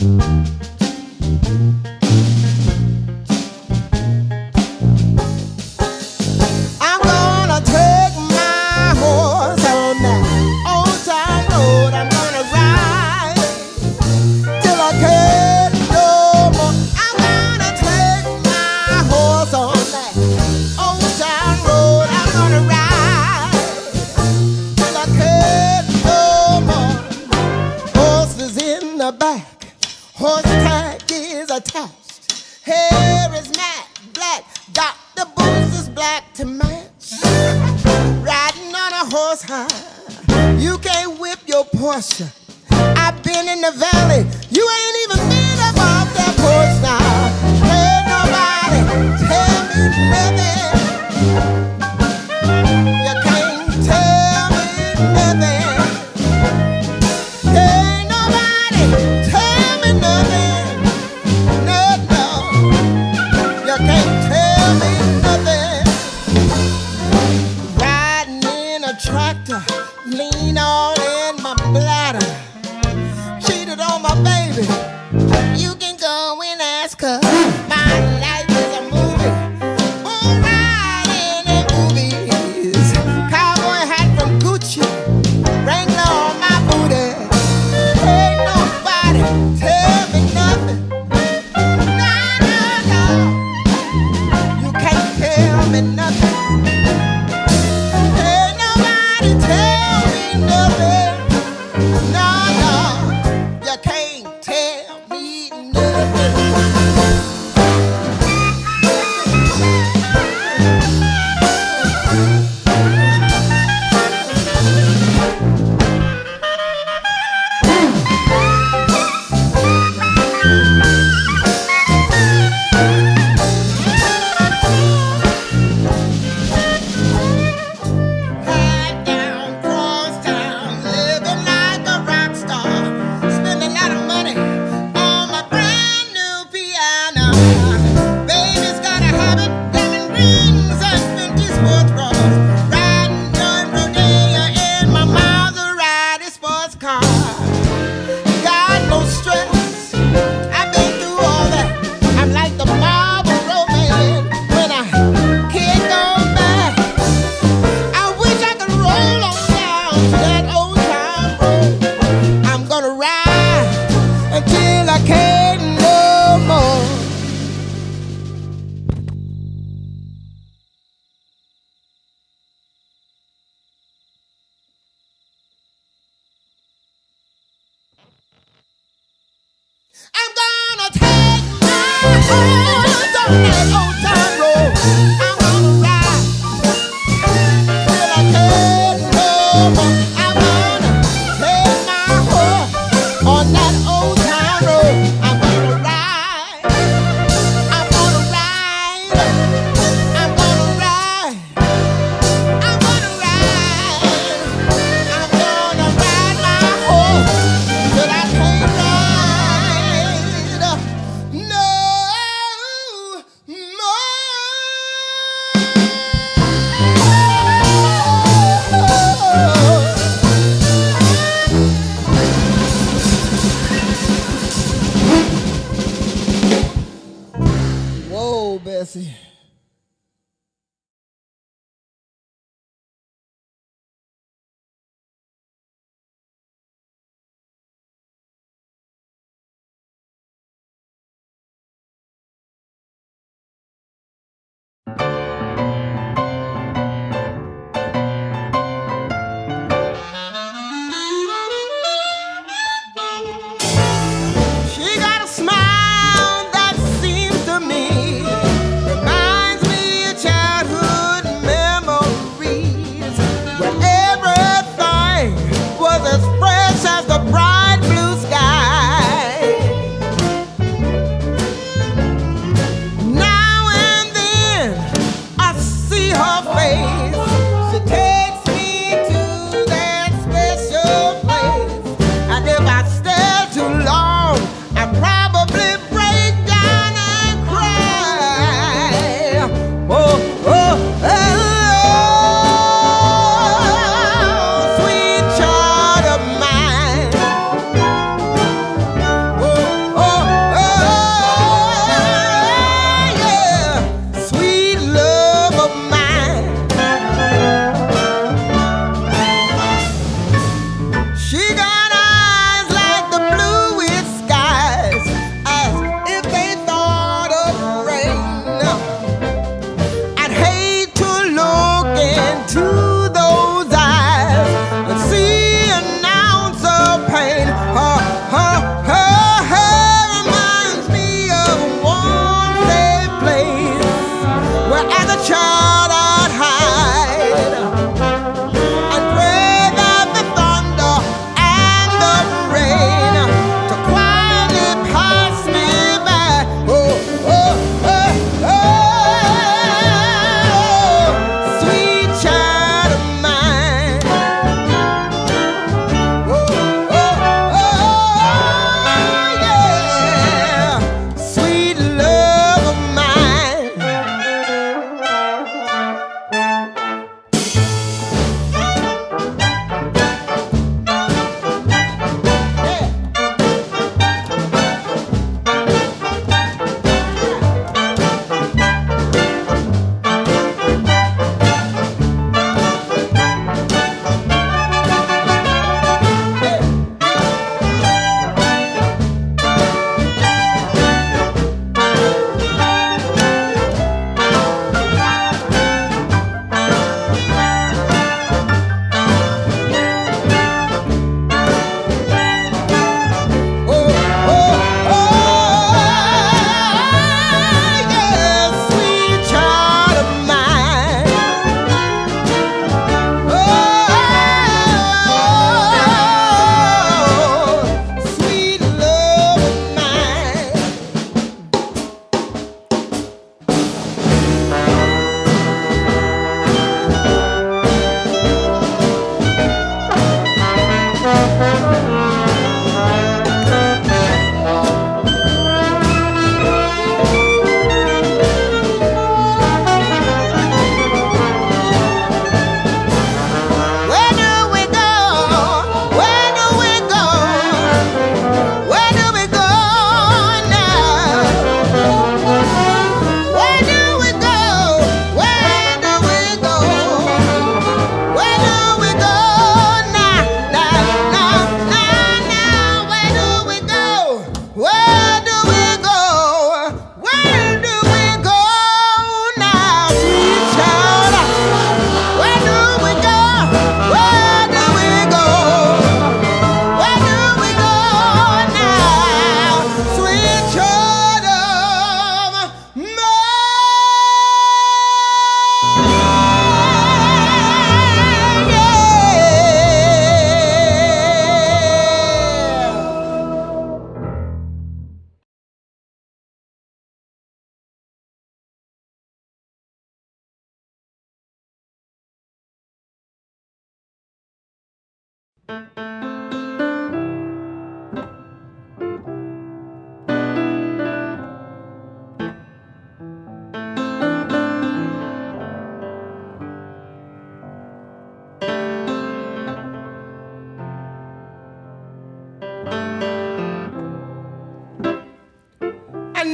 Mm-hmm. tag is attached. Hair is matte black. Dr. Boots is black to match. Riding on a horse high. You can't whip your Porsche. I've been in the valley. You ain't even been up off that porch now. Hey, nobody tell me nothing.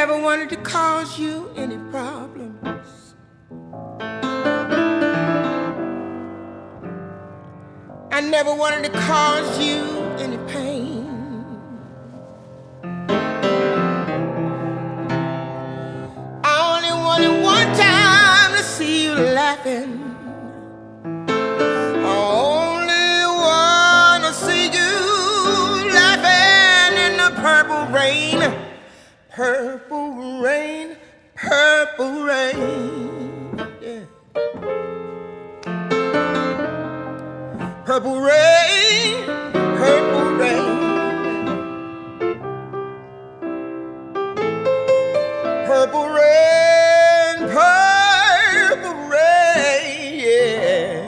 Never wanted to cause you any problems. I never wanted to cause you any pain. Purple rain, purple rain. Purple rain, purple rain, yeah.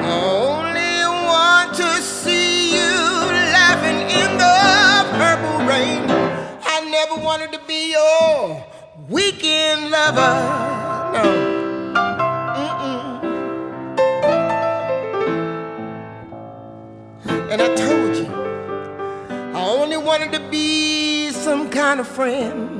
I only want to see you laughing in the purple rain. I never wanted to be your weekend lover. To be some kind of friend.